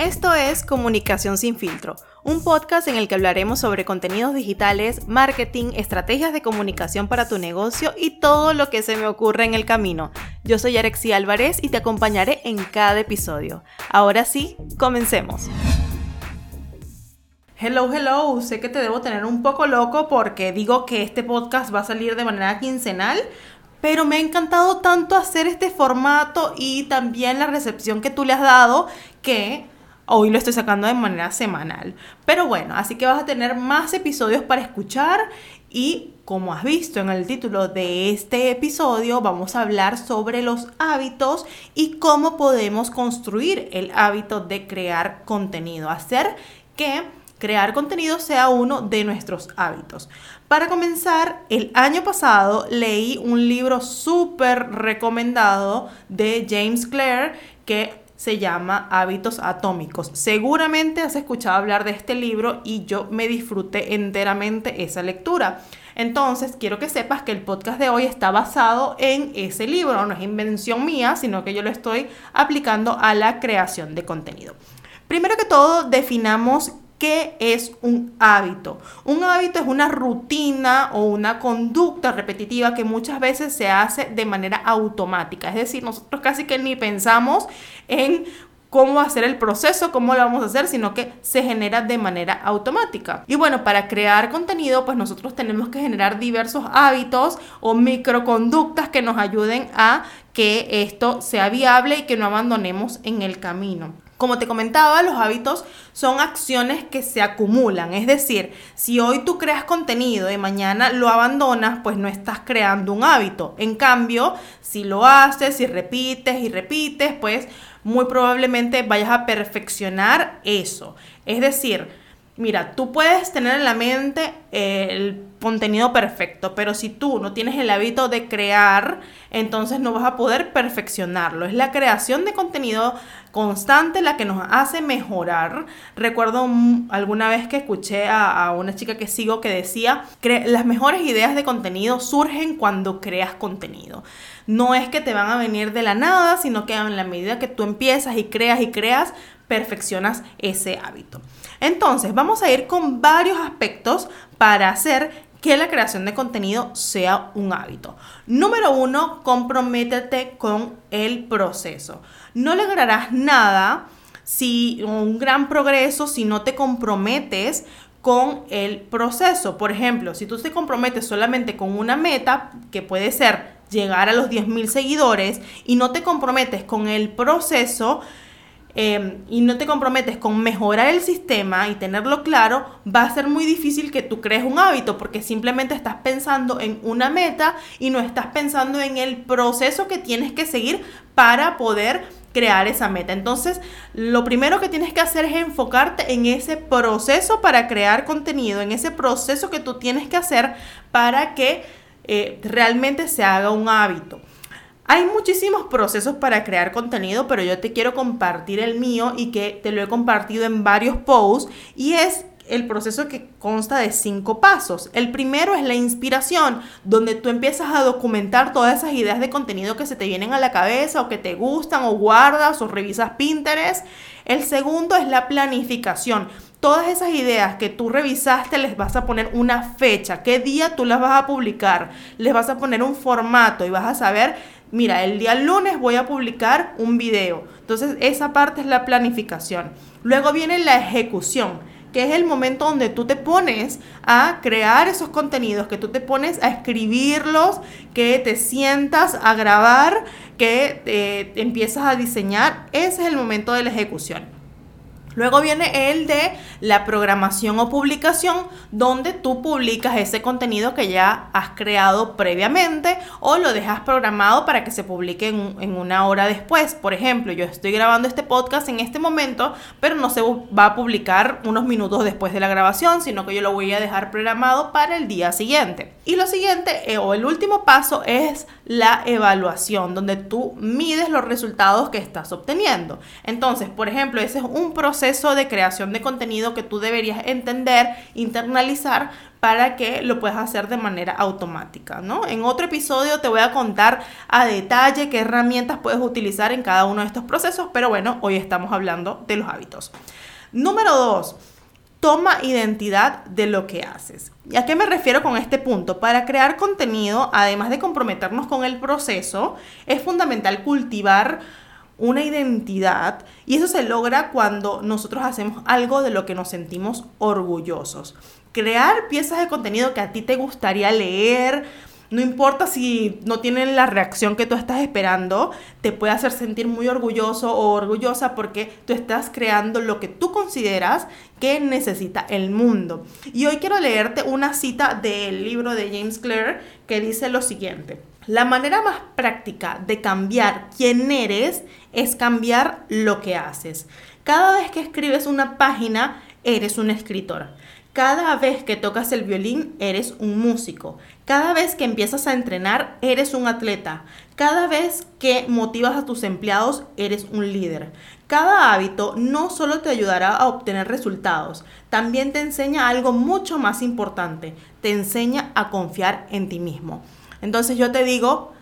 Esto es Comunicación sin filtro, un podcast en el que hablaremos sobre contenidos digitales, marketing, estrategias de comunicación para tu negocio y todo lo que se me ocurre en el camino. Yo soy Arexi Álvarez y te acompañaré en cada episodio. Ahora sí, comencemos. Hello, hello, sé que te debo tener un poco loco porque digo que este podcast va a salir de manera quincenal, pero me ha encantado tanto hacer este formato y también la recepción que tú le has dado que Hoy lo estoy sacando de manera semanal. Pero bueno, así que vas a tener más episodios para escuchar y como has visto en el título de este episodio, vamos a hablar sobre los hábitos y cómo podemos construir el hábito de crear contenido, hacer que crear contenido sea uno de nuestros hábitos. Para comenzar, el año pasado leí un libro súper recomendado de James Clear que se llama Hábitos Atómicos. Seguramente has escuchado hablar de este libro y yo me disfruté enteramente esa lectura. Entonces, quiero que sepas que el podcast de hoy está basado en ese libro, no es invención mía, sino que yo lo estoy aplicando a la creación de contenido. Primero que todo, definamos ¿Qué es un hábito? Un hábito es una rutina o una conducta repetitiva que muchas veces se hace de manera automática. Es decir, nosotros casi que ni pensamos en cómo hacer el proceso, cómo lo vamos a hacer, sino que se genera de manera automática. Y bueno, para crear contenido, pues nosotros tenemos que generar diversos hábitos o microconductas que nos ayuden a que esto sea viable y que no abandonemos en el camino. Como te comentaba, los hábitos son acciones que se acumulan. Es decir, si hoy tú creas contenido y mañana lo abandonas, pues no estás creando un hábito. En cambio, si lo haces, y repites y repites, pues muy probablemente vayas a perfeccionar eso. Es decir, Mira, tú puedes tener en la mente el contenido perfecto, pero si tú no tienes el hábito de crear, entonces no vas a poder perfeccionarlo. Es la creación de contenido constante la que nos hace mejorar. Recuerdo alguna vez que escuché a, una chica que sigo que decía, las mejores ideas de contenido surgen cuando creas contenido. No es que te van a venir de la nada, sino que en la medida que tú empiezas y creas y creas, perfeccionas ese hábito. Entonces, vamos a ir con varios aspectos para hacer que la creación de contenido sea un hábito. Número uno, comprométete con el proceso. No lograrás nada si un gran progreso si no te comprometes con el proceso. Por ejemplo, si tú te comprometes solamente con una meta, que puede ser llegar a los 10.000 seguidores, y no te comprometes con el proceso, Em, y no te comprometes con mejorar el sistema y tenerlo claro, va a ser muy difícil que tú crees un hábito porque simplemente estás pensando en una meta y no estás pensando en el proceso que tienes que seguir para poder crear esa meta. Entonces, lo primero que tienes que hacer es enfocarte en ese proceso para crear contenido, en ese proceso que tú tienes que hacer para que eh, realmente se haga un hábito. Hay muchísimos procesos para crear contenido, pero yo te quiero compartir el mío y que te lo he compartido en varios posts y es el proceso que consta de cinco pasos. El primero es la inspiración, donde tú empiezas a documentar todas esas ideas de contenido que se te vienen a la cabeza o que te gustan o guardas o revisas Pinterest. El segundo es la planificación. Todas esas ideas que tú revisaste les vas a poner una fecha, qué día tú las vas a publicar, les vas a poner un formato y vas a saber mira, el día lunes voy a publicar un video. Entonces, esa parte es la planificación. Luego viene la ejecución, que es el momento donde tú te pones a crear esos contenidos, que tú te pones a escribirlos, que te sientas a grabar, que te, te empiezas a diseñar. Ese es el momento de la ejecución. Luego viene el de la programación o publicación, donde tú publicas ese contenido que ya has creado previamente o lo dejas programado para que se publique en, una hora después. Por ejemplo, yo estoy grabando este podcast en este momento, pero no se va a publicar unos minutos después de la grabación, sino que yo lo voy a dejar programado para el día siguiente. Y lo siguiente, eh, o el último paso, es la evaluación, donde tú mides los resultados que estás obteniendo. Entonces, por ejemplo, ese es un proceso proceso de creación de contenido que tú deberías entender, internalizar para que lo puedas hacer de manera automática, ¿no? En otro episodio te voy a contar a detalle qué herramientas puedes utilizar en cada uno de estos procesos, pero bueno, hoy estamos hablando de los hábitos. Número dos, toma identidad de lo que haces. ¿Y a qué me refiero con este punto? Para crear contenido, además de comprometernos con el proceso, es fundamental cultivar una identidad y eso se logra cuando nosotros hacemos algo de lo que nos sentimos orgullosos crear piezas de contenido que a ti te gustaría leer. No importa si no tienen la reacción que tú estás esperando, te puede hacer sentir muy orgulloso o orgullosa porque tú estás creando lo que tú consideras que necesita el mundo. Y hoy quiero leerte una cita del libro de James Clear que dice lo siguiente. La manera más práctica de cambiar quién eres es cambiar lo que haces. Cada vez que escribes una página, eres un escritor. Cada vez que tocas el violín, eres un músico. Cada vez que empiezas a entrenar, eres un atleta. Cada vez que motivas a tus empleados, eres un líder. Cada hábito no solo te ayudará a obtener resultados, también te enseña algo mucho más importante. Te enseña a confiar en ti mismo. Entonces yo te digo,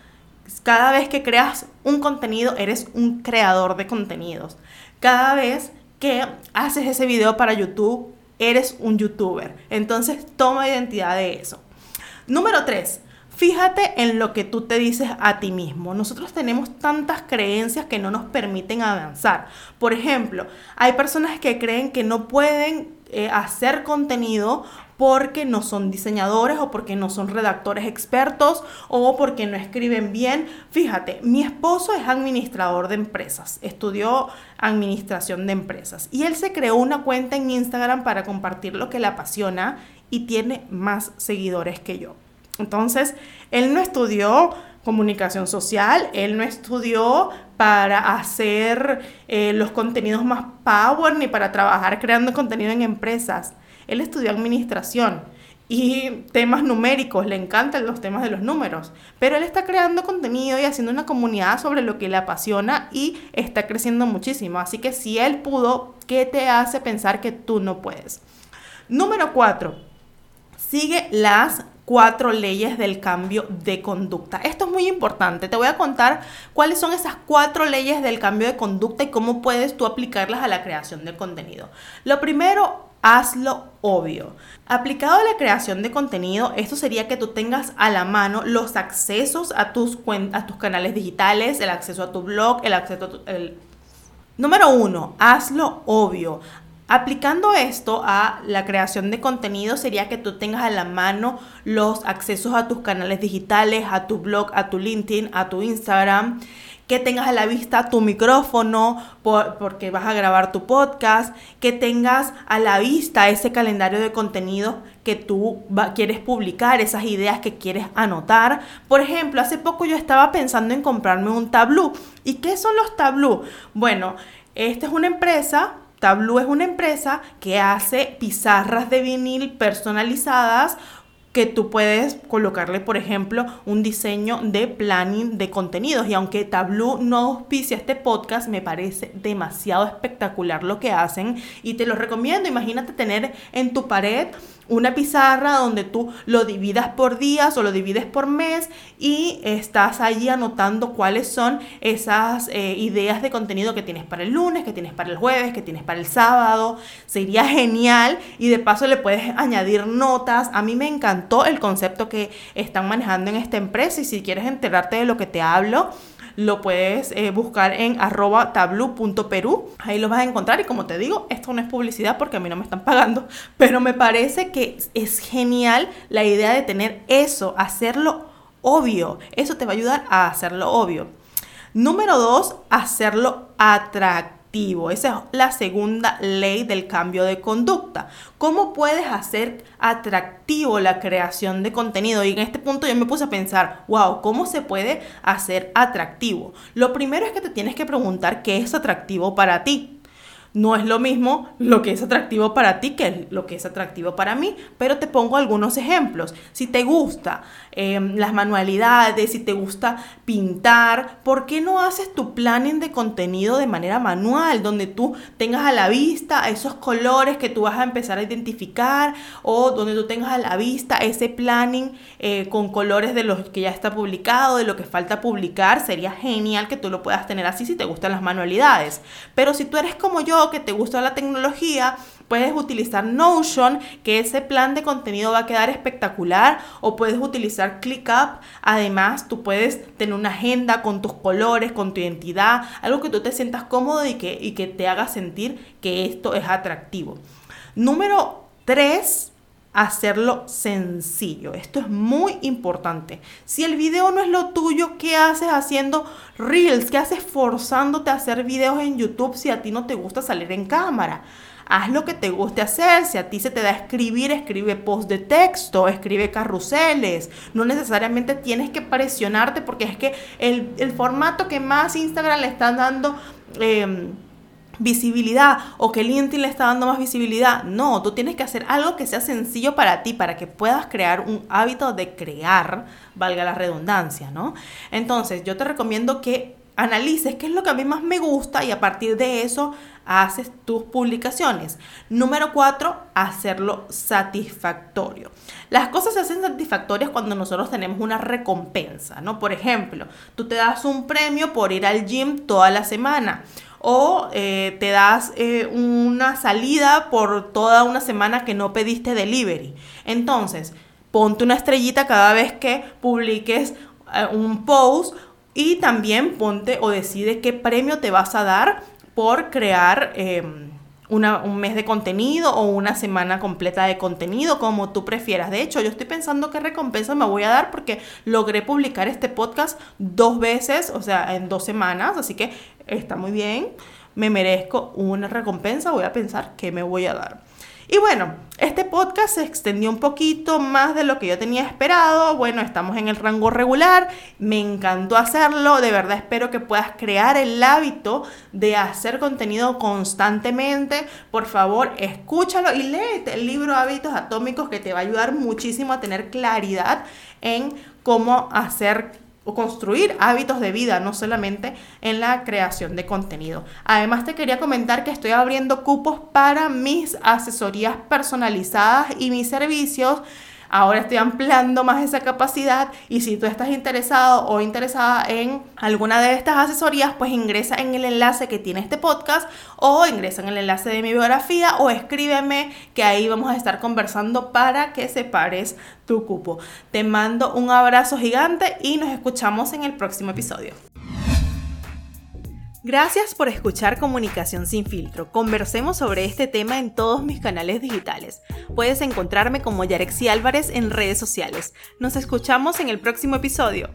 cada vez que creas un contenido, eres un creador de contenidos. Cada vez que haces ese video para YouTube, eres un youtuber. Entonces toma identidad de eso. Número 3. Fíjate en lo que tú te dices a ti mismo. Nosotros tenemos tantas creencias que no nos permiten avanzar. Por ejemplo, hay personas que creen que no pueden eh, hacer contenido porque no son diseñadores o porque no son redactores expertos o porque no escriben bien. Fíjate, mi esposo es administrador de empresas, estudió administración de empresas y él se creó una cuenta en Instagram para compartir lo que le apasiona y tiene más seguidores que yo. Entonces, él no estudió comunicación social, él no estudió para hacer eh, los contenidos más power ni para trabajar creando contenido en empresas. Él estudió administración y temas numéricos, le encantan los temas de los números, pero él está creando contenido y haciendo una comunidad sobre lo que le apasiona y está creciendo muchísimo. Así que si él pudo, ¿qué te hace pensar que tú no puedes? Número cuatro, sigue las cuatro leyes del cambio de conducta. Esto es muy importante. Te voy a contar cuáles son esas cuatro leyes del cambio de conducta y cómo puedes tú aplicarlas a la creación de contenido. Lo primero, hazlo obvio. Aplicado a la creación de contenido, esto sería que tú tengas a la mano los accesos a tus, a tus canales digitales, el acceso a tu blog, el acceso a tu... Número uno, hazlo obvio. Aplicando esto a la creación de contenido sería que tú tengas a la mano los accesos a tus canales digitales, a tu blog, a tu LinkedIn, a tu Instagram, que tengas a la vista tu micrófono porque vas a grabar tu podcast, que tengas a la vista ese calendario de contenido que tú quieres publicar, esas ideas que quieres anotar. Por ejemplo, hace poco yo estaba pensando en comprarme un Tableau. ¿Y qué son los Tableau? Bueno, esta es una empresa Tableau es una empresa que hace pizarras de vinil personalizadas que tú puedes colocarle, por ejemplo, un diseño de planning de contenidos. Y aunque Tableau no auspicia este podcast, me parece demasiado espectacular lo que hacen y te lo recomiendo. Imagínate tener en tu pared una pizarra donde tú lo dividas por días o lo divides por mes y estás allí anotando cuáles son esas eh, ideas de contenido que tienes para el lunes, que tienes para el jueves, que tienes para el sábado. Sería genial y de paso le puedes añadir notas. A mí me encantó el concepto que están manejando en esta empresa y si quieres enterarte de lo que te hablo, lo puedes eh, buscar en arroba tablu.peru. Ahí lo vas a encontrar y como te digo, esto no es publicidad porque a mí no me están pagando, pero me parece que es genial la idea de tener eso, hacerlo obvio. Eso te va a ayudar a hacerlo obvio. Número dos, hacerlo atractivo esa es la segunda ley del cambio de conducta. ¿Cómo puedes hacer atractivo la creación de contenido? Y en este punto yo me puse a pensar, wow, ¿cómo se puede hacer atractivo? Lo primero es que te tienes que preguntar qué es atractivo para ti. No es lo mismo lo que es atractivo para ti que lo que es atractivo para mí, pero te pongo algunos ejemplos. Si te gusta em, las manualidades, si te gusta pintar, ¿por qué no haces tu planning de contenido de manera manual, donde tú tengas a la vista esos colores que tú vas a empezar a identificar o donde tú tengas a la vista ese planning eh, con colores de los que ya está publicado, de lo que falta publicar? Sería genial que tú lo puedas tener así si te gustan las manualidades. Pero si tú eres como yo, que te gusta la tecnología, puedes utilizar Notion, que ese plan de contenido va a quedar espectacular, o puedes utilizar ClickUp. Además, tú puedes tener una agenda con tus colores, con tu identidad, algo que tú te sientas cómodo y que, y que te haga sentir que esto es atractivo. Número 3 hacerlo sencillo. Esto es muy importante. Si el video no es lo tuyo, ¿qué haces haciendo reels? ¿Qué haces forzándote a hacer videos en YouTube si a ti no te gusta salir en cámara? Haz lo que te guste hacer. Si a ti se te da escribir, escribe post de texto, escribe carruseles. No necesariamente tienes que presionarte porque es que el, formato que más Instagram le está dando... Em, visibilidad o que LinkedIn le está dando más visibilidad. No, tú tienes que hacer algo que sea sencillo para ti, para que puedas crear un hábito de crear, valga la redundancia, ¿no? Entonces, yo te recomiendo que analices qué es lo que a mí más me gusta y a partir de eso haces tus publicaciones. Número cuatro, hacerlo satisfactorio. Las cosas se hacen satisfactorias cuando nosotros tenemos una recompensa, ¿no? Por ejemplo, tú te das un premio por ir al gym toda la semana o eh, te das eh, una salida por toda una semana que no pediste delivery. Entonces, ponte una estrellita cada vez que publiques eh, un post y también ponte o decide qué premio te vas a dar por crear em, un mes de contenido o una semana completa de contenido, como tú prefieras. De hecho, yo estoy pensando qué recompensa me voy a dar porque logré publicar este podcast dos veces, o sea, en dos semanas, así que está muy bien. Me merezco una recompensa, voy a pensar qué me voy a dar. Y bueno, este podcast se extendió un poquito más de lo que yo tenía esperado. Bueno, estamos en el rango regular. Me encantó hacerlo. De verdad espero que puedas crear el hábito de hacer contenido constantemente. Por favor, escúchalo y léete el libro Hábitos Atómicos que te va a ayudar muchísimo a tener claridad en cómo hacer o construir hábitos de vida, no solamente en la creación de contenido. Además te quería comentar que estoy abriendo cupos para mis asesorías personalizadas y mis servicios Ahora estoy ampliando más esa capacidad y si tú estás interesado o interesada en alguna de estas asesorías, pues ingresa en el enlace que tiene este podcast o ingresa en el enlace de mi biografía o escríbeme que ahí vamos a estar conversando para que separes tu cupo. Te mando un abrazo gigante y nos escuchamos en el próximo episodio. Gracias por escuchar Comunicación sin filtro. Conversemos sobre este tema en todos mis canales digitales. Puedes encontrarme como Yarexi Álvarez en redes sociales. Nos escuchamos en el próximo episodio.